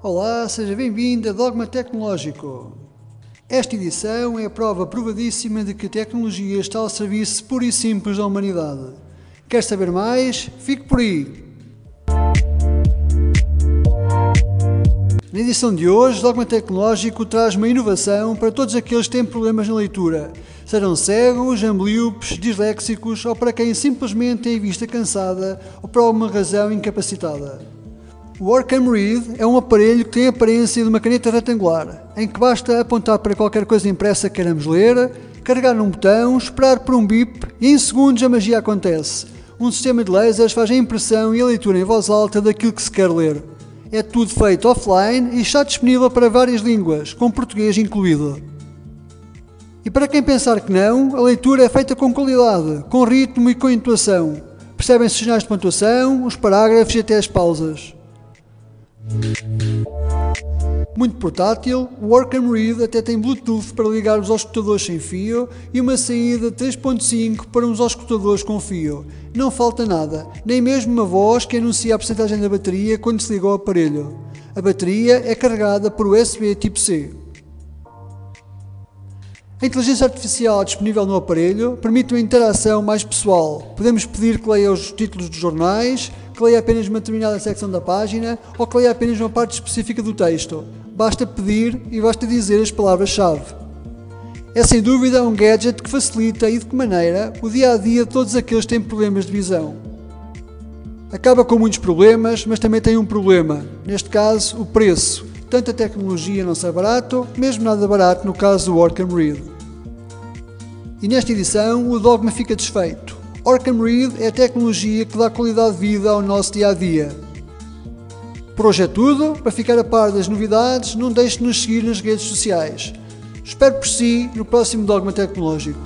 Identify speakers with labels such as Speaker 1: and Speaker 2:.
Speaker 1: Olá, seja bem-vindo a Dogma Tecnológico. Esta edição é a prova provadíssima de que a tecnologia está ao serviço puro e simples da humanidade. Quer saber mais? Fique por aí! Na edição de hoje, Dogma Tecnológico traz uma inovação para todos aqueles que têm problemas na leitura, sejam cegos, ambliopes, disléxicos ou para quem simplesmente tem a vista cansada ou por alguma razão incapacitada. O Orcam Read é um aparelho que tem a aparência de uma caneta retangular, em que basta apontar para qualquer coisa impressa que queiramos ler, carregar num botão, esperar por um bip e em segundos a magia acontece. Um sistema de lasers faz a impressão e a leitura em voz alta daquilo que se quer ler. É tudo feito offline e está disponível para várias línguas, com português incluído. E para quem pensar que não, a leitura é feita com qualidade, com ritmo e com intuação. Percebem-se sinais de pontuação, os parágrafos e até as pausas. Muito portátil, o Work'em Read até tem Bluetooth para ligar os escutadores sem fio e uma saída 3.5 para uns escutadores com fio. Não falta nada, nem mesmo uma voz que anuncia a porcentagem da bateria quando se liga ao aparelho. A bateria é carregada por USB tipo C. A inteligência artificial disponível no aparelho permite uma interação mais pessoal. Podemos pedir que leia os títulos dos jornais, que leia apenas uma determinada secção da página ou que leia apenas uma parte específica do texto. Basta pedir e basta dizer as palavras-chave. É sem dúvida um gadget que facilita e de que maneira o dia a dia de todos aqueles que têm problemas de visão. Acaba com muitos problemas, mas também tem um problema, neste caso, o preço. Tanta tecnologia não sai barato, mesmo nada barato no caso do Orcam Read. E nesta edição o Dogma fica desfeito. Orcam Read é a tecnologia que dá qualidade de vida ao nosso dia a dia. Por hoje é tudo. Para ficar a par das novidades, não deixe de nos seguir nas redes sociais. Espero por si no próximo Dogma Tecnológico.